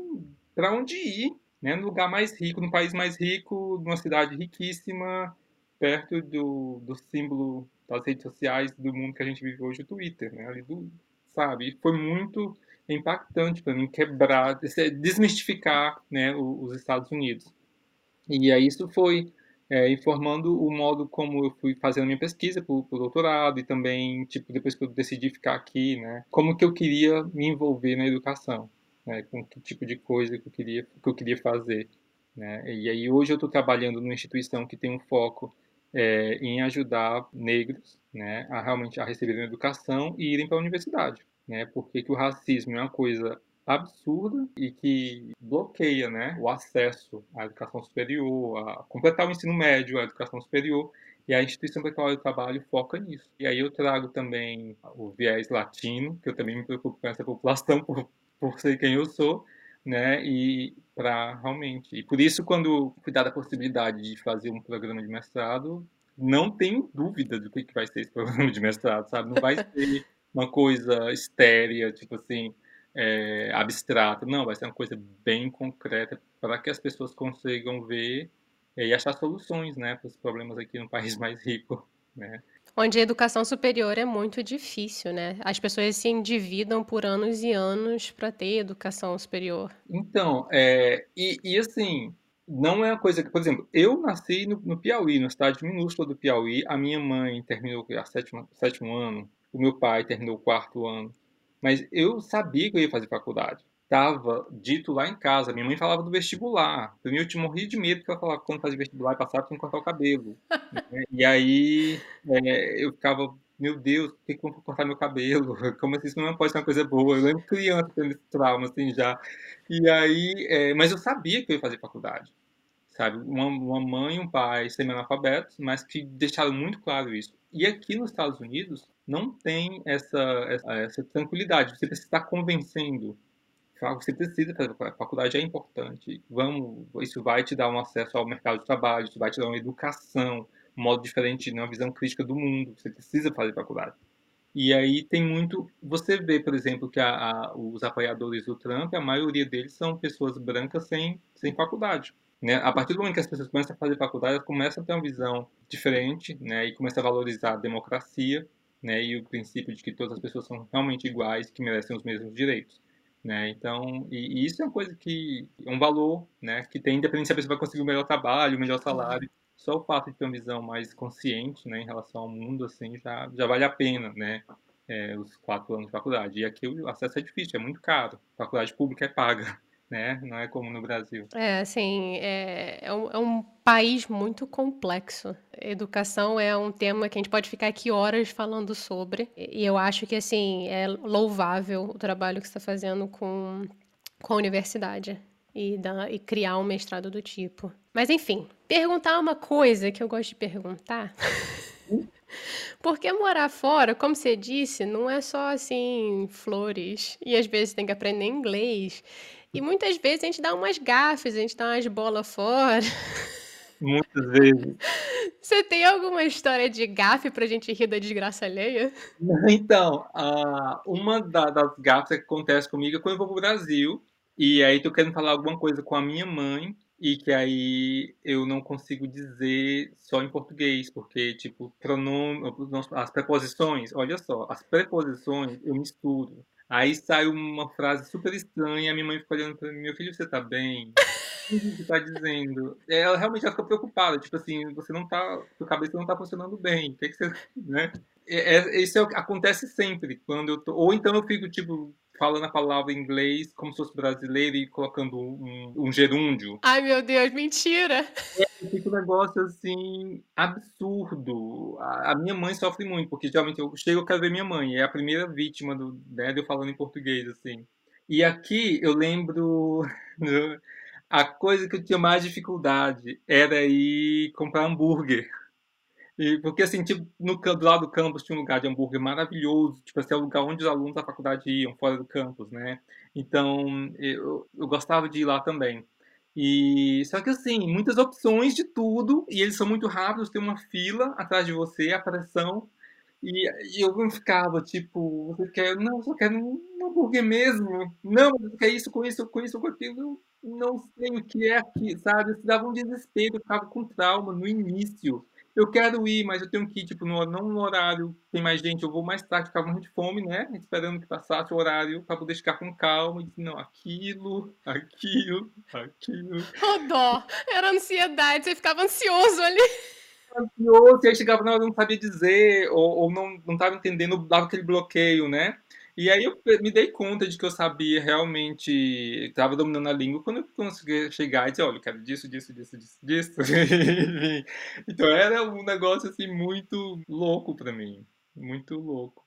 para onde ir, né? No lugar mais rico, no país mais rico, numa cidade riquíssima, perto do, do símbolo das redes sociais do mundo que a gente vive hoje, o Twitter, né? Ali do, sabe? foi muito impactante para mim quebrar, desmistificar, né, os Estados Unidos. E aí isso foi é, informando o modo como eu fui fazendo minha pesquisa para o doutorado e também, tipo, depois que eu decidi ficar aqui, né, como que eu queria me envolver na educação, né, com que tipo de coisa que eu queria, que eu queria fazer. Né? E aí hoje eu estou trabalhando numa instituição que tem um foco é, em ajudar negros né, a realmente a receberem educação e irem para a universidade. Né, porque que o racismo é uma coisa absurda e que bloqueia né, o acesso à educação superior, a completar o ensino médio, à educação superior, e a instituição para a qual eu trabalho foca nisso. E aí eu trago também o viés latino, que eu também me preocupo com essa população por, por ser quem eu sou, né? E para realmente. E por isso, quando fui dada a possibilidade de fazer um programa de mestrado, não tenho dúvida do que, que vai ser esse programa de mestrado, sabe? Não vai ser uma coisa estérea, tipo assim, é, abstrata. Não, vai ser uma coisa bem concreta para que as pessoas consigam ver e achar soluções, né, para os problemas aqui no país mais rico, né? Onde a educação superior é muito difícil, né? As pessoas se endividam por anos e anos para ter educação superior. Então, é, e, e, assim, não é uma coisa que, por exemplo, eu nasci no, no Piauí, na cidade minúscula do Piauí, a minha mãe terminou o sétimo, sétimo ano, o meu pai terminou o quarto ano, mas eu sabia que eu ia fazer faculdade estava dito lá em casa. Minha mãe falava do vestibular. Mim, eu tinha morrido de medo que ela falava quando fazia vestibular e passava, tinha que cortar o cabelo. E aí é, eu ficava, meu Deus, por que, que eu vou cortar meu cabelo? Como assim, isso não pode ser uma coisa boa? Eu lembro criança tendo esse trauma, assim, já. E aí, é, mas eu sabia que eu ia fazer faculdade. Sabe? Uma, uma mãe e um pai semi-analfabetos, mas que deixaram muito claro isso. E aqui nos Estados Unidos, não tem essa, essa, essa tranquilidade. Você precisa estar convencendo você precisa fazer a faculdade é importante. Vamos, isso vai te dar um acesso ao mercado de trabalho, isso vai te dar uma educação, um modo diferente, uma visão crítica do mundo. Você precisa fazer faculdade. E aí tem muito. Você vê, por exemplo, que a, a, os apoiadores do Trump, a maioria deles são pessoas brancas sem, sem faculdade. Né? A partir do momento que as pessoas começam a fazer faculdade, elas começam a ter uma visão diferente né? e começam a valorizar a democracia né? e o princípio de que todas as pessoas são realmente iguais, que merecem os mesmos direitos. Né? Então, e, e, isso é uma coisa que é um valor, né, que tem independente se a pessoa vai conseguir o melhor trabalho, o melhor salário. Só o fato de ter uma visão mais consciente, né, em relação ao mundo, assim, já, já vale a pena, né, é, os quatro anos de faculdade. E aqui o acesso é difícil, é muito caro. A faculdade pública é paga. Né? Não é como no Brasil. É, assim, é, é, um, é um país muito complexo. Educação é um tema que a gente pode ficar aqui horas falando sobre. E eu acho que, assim, é louvável o trabalho que você está fazendo com, com a universidade e, da, e criar um mestrado do tipo. Mas, enfim, perguntar uma coisa que eu gosto de perguntar. Porque morar fora, como você disse, não é só assim, flores. E às vezes tem que aprender inglês. E muitas vezes a gente dá umas gafes, a gente dá umas bolas fora. Muitas vezes. Você tem alguma história de gafe pra gente rir da desgraça alheia? Então, uh, uma da, das gafes que acontece comigo é quando eu vou pro Brasil e aí tô querendo falar alguma coisa com a minha mãe e que aí eu não consigo dizer só em português, porque, tipo, pronome, as preposições, olha só, as preposições eu misturo. Aí sai uma frase super estranha a minha mãe fica olhando pra mim, meu filho, você tá bem? O que você tá dizendo? Ela realmente fica preocupada, tipo assim, você não tá, sua cabeça não tá funcionando bem, o que, que você, né? É, é, isso é, acontece sempre, quando eu tô, ou então eu fico, tipo, falando a palavra em inglês como se fosse brasileiro e colocando um, um gerúndio. Ai, meu Deus, mentira! É, fica um negócio assim absurdo. A, a, minha mãe sofre muito, porque geralmente eu chego e quero ver minha mãe. É a primeira vítima do, né, de eu falando em português, assim. E aqui eu lembro. a coisa que eu tinha mais dificuldade era ir comprar hambúrguer. E, porque, assim, tipo, no, do lado do campus tinha um lugar de hambúrguer maravilhoso, tipo, assim, é o lugar onde os alunos da faculdade iam, fora do campus, né? Então, eu, eu gostava de ir lá também. E só que assim, muitas opções de tudo, e eles são muito rápidos, tem uma fila atrás de você, a pressão. E, e eu não ficava, tipo, você quer, não, eu só quero um, hambúrguer mesmo. Não, você quer isso, com isso, com isso, com aquilo. Não sei o que é aqui, sabe? Você dava um desespero, eu ficava com trauma no início eu quero ir, mas eu tenho que ir, tipo, no, não no horário, tem mais gente, eu vou mais tarde, ficava muito de fome, né? Esperando que passasse o horário para poder ficar com calma. E disse, não, aquilo, aquilo, aquilo. Oh, dó! Era ansiedade, você ficava ansioso ali. Ansioso, e aí chegava na hora, não sabia dizer, ou, ou não, não tava entendendo, dava aquele bloqueio, né? E aí eu me dei conta de que eu sabia realmente, estava dominando a língua quando eu consegui chegar e dizer, olha, eu quero disso, disso, disso, disso, disso. então era um negócio assim muito louco para mim, muito louco.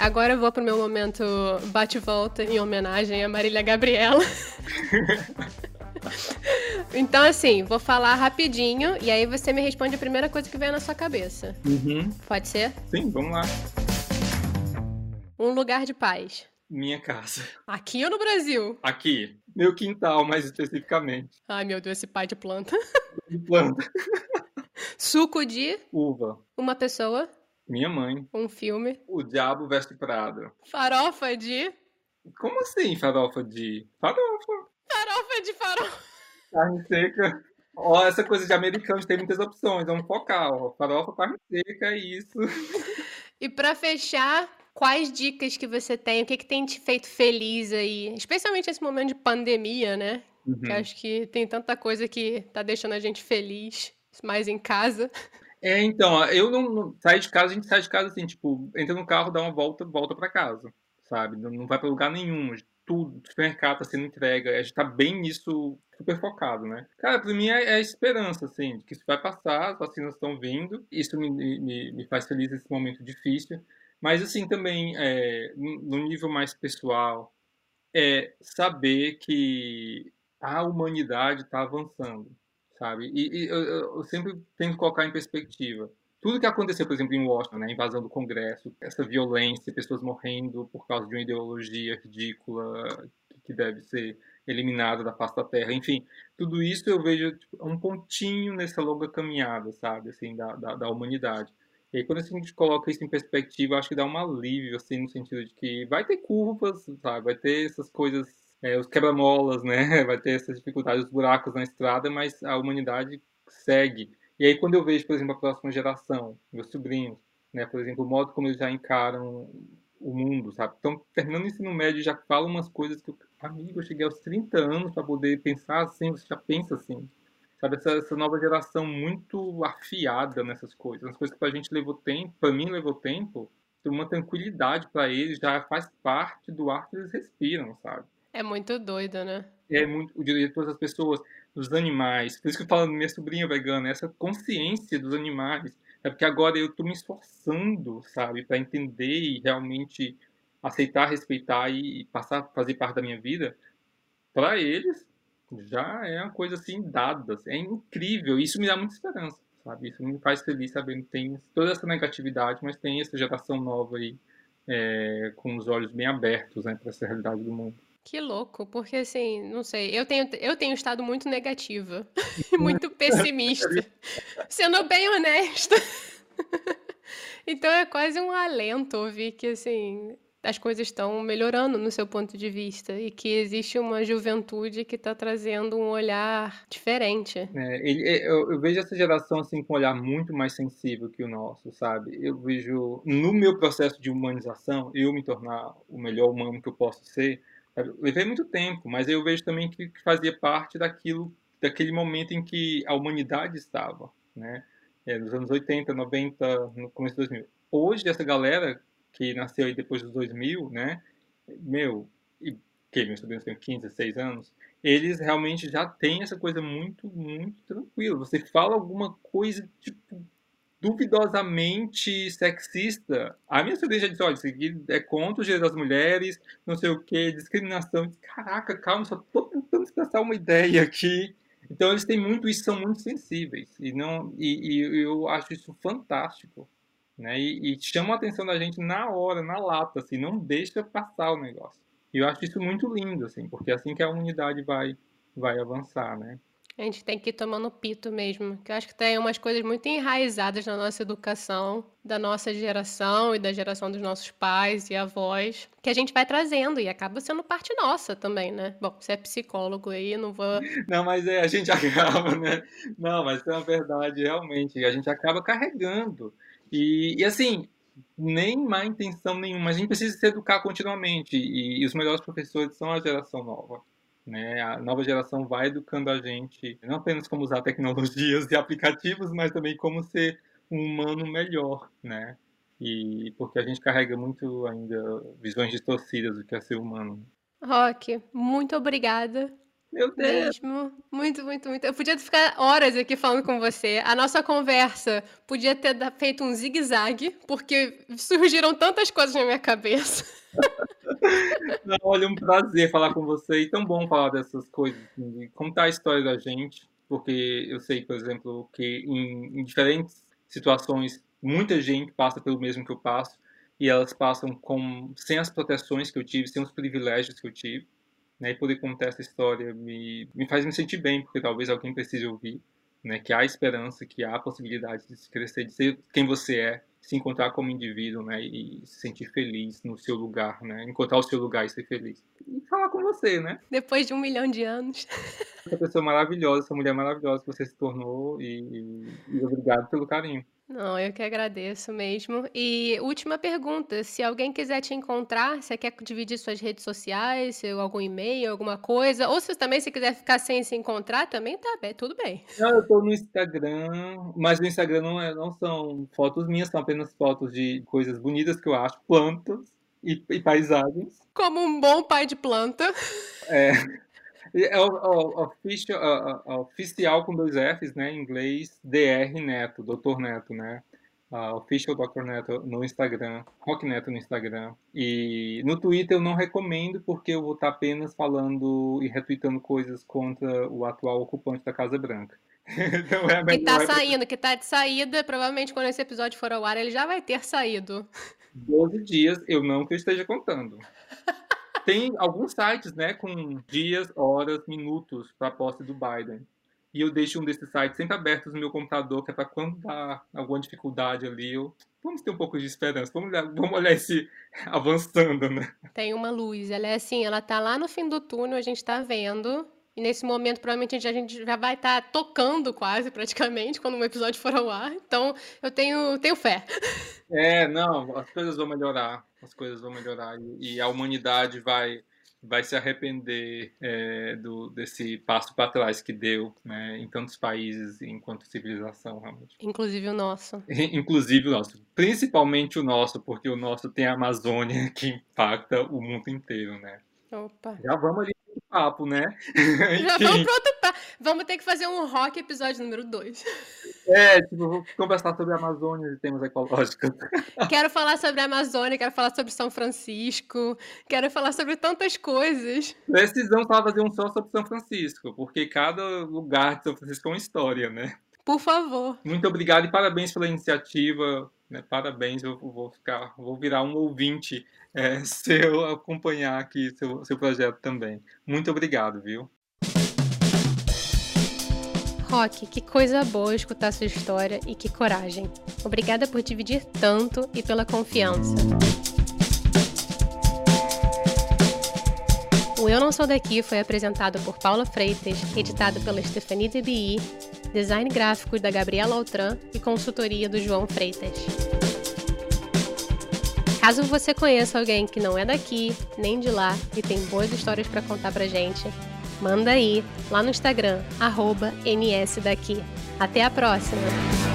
Agora eu vou pro meu momento bate-volta em homenagem a Marília Gabriela. então, assim, vou falar rapidinho e aí você me responde a primeira coisa que vem na sua cabeça. Uhum. Pode ser? Sim, vamos lá. Um lugar de paz. Minha casa. Aqui ou no Brasil? Aqui. Meu quintal, mais especificamente. Ai, meu Deus, esse pai de planta. De planta. Suco de. Uva. Uma pessoa. Minha mãe. Um filme. O Diabo Veste Prado. Farofa de. Como assim, farofa de. Farofa. Farofa de farofa. Carne seca. Ó, essa coisa de americanos tem muitas opções. Vamos focar, ó. Farofa, carne seca, é isso. E para fechar, Quais dicas que você tem? O que, que tem te feito feliz aí? Especialmente nesse momento de pandemia, né? Uhum. Que acho que tem tanta coisa que tá deixando a gente feliz, mais em casa. É, então, eu não, não saio de casa, a gente sai de casa assim, tipo, entra no carro, dá uma volta, volta para casa, sabe? Não, não vai para lugar nenhum. Tudo, supermercado tá sendo entrega, a gente tá bem nisso, super focado, né? Cara, para mim é, é, a esperança, assim, de que isso vai passar, as vacinas estão vindo, isso me, me, me faz feliz nesse momento difícil. Mas, assim, também, é, no nível mais pessoal, é saber que a humanidade está avançando, sabe? E, e eu, eu, sempre tento colocar em perspectiva. Tudo que aconteceu, por exemplo, em Washington, né, a invasão do Congresso, essa violência, pessoas morrendo por causa de uma ideologia ridícula que deve ser eliminada da face da Terra, enfim, tudo isso eu vejo tipo, um pontinho nessa longa caminhada, sabe, assim, da, da, da humanidade. E aí, quando a gente coloca isso em perspectiva, acho que dá um alívio, assim, no sentido de que vai ter curvas, sabe? Vai ter essas coisas, é, os quebra-molas, né? Vai ter essas dificuldades, os buracos na estrada, mas a humanidade segue. E aí, quando eu vejo, por exemplo, a próxima geração, meus sobrinhos, né? Por exemplo, o modo como eles já encaram o mundo, sabe? Então, terminando o ensino médio, já falam umas coisas que, eu, amigo, eu cheguei aos 30 anos para poder pensar assim, você já pensa assim sabe, essa, essa, nova geração muito afiada nessas coisas, as coisas que pra gente levou tempo, pra mim levou tempo, uma tranquilidade para eles já faz parte do ar que eles respiram, sabe? É muito doido, né? É muito o direito de todas as pessoas, dos animais. Por isso que eu falo minha sobrinha vegana, essa consciência dos animais. É porque agora eu estou me esforçando, sabe, para entender e realmente aceitar, respeitar e passar a fazer parte da minha vida. Para eles, já é uma coisa assim dada. É incrível. Isso me dá muita esperança, sabe? Isso me faz feliz sabendo que tem toda essa negatividade, mas tem essa geração nova aí é, com os olhos bem abertos né, para essa realidade do mundo. Que louco, porque assim, não sei, eu tenho, eu tenho estado muito negativa, muito pessimista, sendo bem honesta. então é quase um alento ouvir que assim, as coisas estão melhorando no seu ponto de vista e que existe uma juventude que está trazendo um olhar diferente. É, ele, é, eu, eu, vejo essa geração assim com um olhar muito mais sensível que o nosso, sabe? Eu vejo no meu processo de humanização, eu me tornar o melhor humano que eu posso ser, levei muito tempo, mas eu vejo também que, que fazia parte daquilo, daquele momento em que a humanidade estava, né? É, nos anos 80, 90, no começo de 2000. Hoje essa galera que nasceu aí depois dos 2000, né? Meu, e que meus sobrinhos têm 15, 16 anos, eles realmente já têm essa coisa muito, muito tranquila. Você fala alguma coisa, tipo, duvidosamente sexista. A minha sobrinha já disse, olha, isso aqui é contra o direito das mulheres, não sei o que, discriminação. Caraca, calma, só tô tentando expressar uma ideia aqui. Então eles têm muito isso, são muito sensíveis. E, não, e, e eu acho isso fantástico né? E, e chama a atenção da gente na hora, na lata, assim, não deixa passar o negócio. E eu acho isso muito lindo, assim, porque é assim que a unidade vai, vai avançar, né? A gente tem que ir tomando pito mesmo. Que eu acho que tem umas coisas muito enraizadas na nossa educação, da nossa geração e da geração dos nossos pais e avós, que a gente vai trazendo e acaba sendo parte nossa também, né? Bom, você é psicólogo aí, não vou. Não, mas é, a gente acaba, né? Não, mas é uma verdade, realmente. A gente acaba carregando e, e assim, nem má intenção nenhuma, a gente precisa se educar continuamente e, e, os melhores professores são a geração nova. Né? A nova geração vai educando a gente não apenas como usar tecnologias e aplicativos, mas também como ser um humano melhor, né? E porque a gente carrega muito ainda visões distorcidas do que é ser humano. Rock, muito obrigada meu Deus. Mesmo. Muito, muito, muito. Eu podia ficar horas aqui falando com você. A nossa conversa podia ter feito um zigue-zague, porque surgiram tantas coisas na minha cabeça. Não, olha, é um prazer falar com você e tão bom falar dessas coisas, de contar a história da gente, porque eu sei, por exemplo, que em, em diferentes situações muita gente passa pelo mesmo que eu passo e elas passam com sem as proteções que eu tive, sem os privilégios que eu tive né, e poder contar essa história me, me faz me sentir bem, porque talvez alguém precise ouvir, né, que há esperança, que há possibilidade de se crescer, de ser quem você é, se encontrar como indivíduo, né, e se sentir feliz no seu lugar, né, encontrar o seu lugar e ser feliz. E falar com você, né? Depois de um milhão de anos. Essa pessoa maravilhosa, essa mulher maravilhosa que você se tornou e, e, e obrigado pelo carinho. Não, eu que agradeço mesmo. E última pergunta: se alguém quiser te encontrar, você quer dividir suas redes sociais, seu, algum e-mail, alguma coisa? Ou se também se quiser ficar sem se encontrar, também tá bem, tudo bem. Não, eu tô no Instagram, mas no Instagram não, é, não são fotos minhas, são apenas fotos de coisas bonitas que eu acho, plantas e, e paisagens. Como um bom pai de planta. É. É o, o, official, oficial com dois Fs, né? Em inglês, DR Neto, Dr. Neto, né? Uh, official Dr. Neto no Instagram, Rock Neto no Instagram. E no Twitter eu não recomendo porque eu vou estar apenas falando e retweetando coisas contra o atual ocupante da Casa Branca. então é que tá saindo, que tá de saída, provavelmente quando esse episódio for ao ar ele já vai ter saído. 12 dias, eu não que eu esteja contando. Tem alguns sites, né, com dias, horas, minutos para a posse do Biden. E eu deixo um desses sites sempre abertos no meu computador, que é para quando dá alguma dificuldade ali, eu vamos ter um pouco de esperança. Vamos olhar, vamos olhar esse avançando, né? Tem uma luz, ela é assim, ela tá lá no fim do túnel, a gente tá vendo. E nesse momento, provavelmente, a gente já vai estar tá tocando quase, praticamente, quando um episódio for ao ar. Então, eu tenho, tenho fé. É, não, as coisas vão melhorar. As coisas vão melhorar. E, e a humanidade vai, vai se arrepender é, do, desse passo para trás que deu né, em tantos países enquanto civilização, realmente. Inclusive o nosso. Inclusive o nosso. Principalmente o nosso, porque o nosso tem a Amazônia que impacta o mundo inteiro, né? Opa. Já vamos papo, né? Já vamos pro outro papo. Vamos ter que fazer um rock episódio número 2. É, tipo, vou conversar sobre a Amazônia e temas ecológicos. Quero falar sobre a Amazônia, quero falar sobre São Francisco, quero falar sobre tantas coisas. Precisamos fazer um só sobre São Francisco, porque cada lugar de São Francisco é uma história, né? Por favor. Muito obrigado e parabéns pela iniciativa. Né? Parabéns, eu vou ficar, vou virar um ouvinte é, seu acompanhar aqui seu, seu projeto também. Muito obrigado, viu? Rock, que coisa boa escutar sua história e que coragem. Obrigada por dividir tanto e pela confiança. O Eu Não Sou Daqui foi apresentado por Paula Freitas, editado pela Stephanie DBI, design gráfico da Gabriela Altran e consultoria do João Freitas. Caso você conheça alguém que não é daqui, nem de lá e tem boas histórias para contar pra gente, manda aí lá no Instagram, nsdaqui. Até a próxima!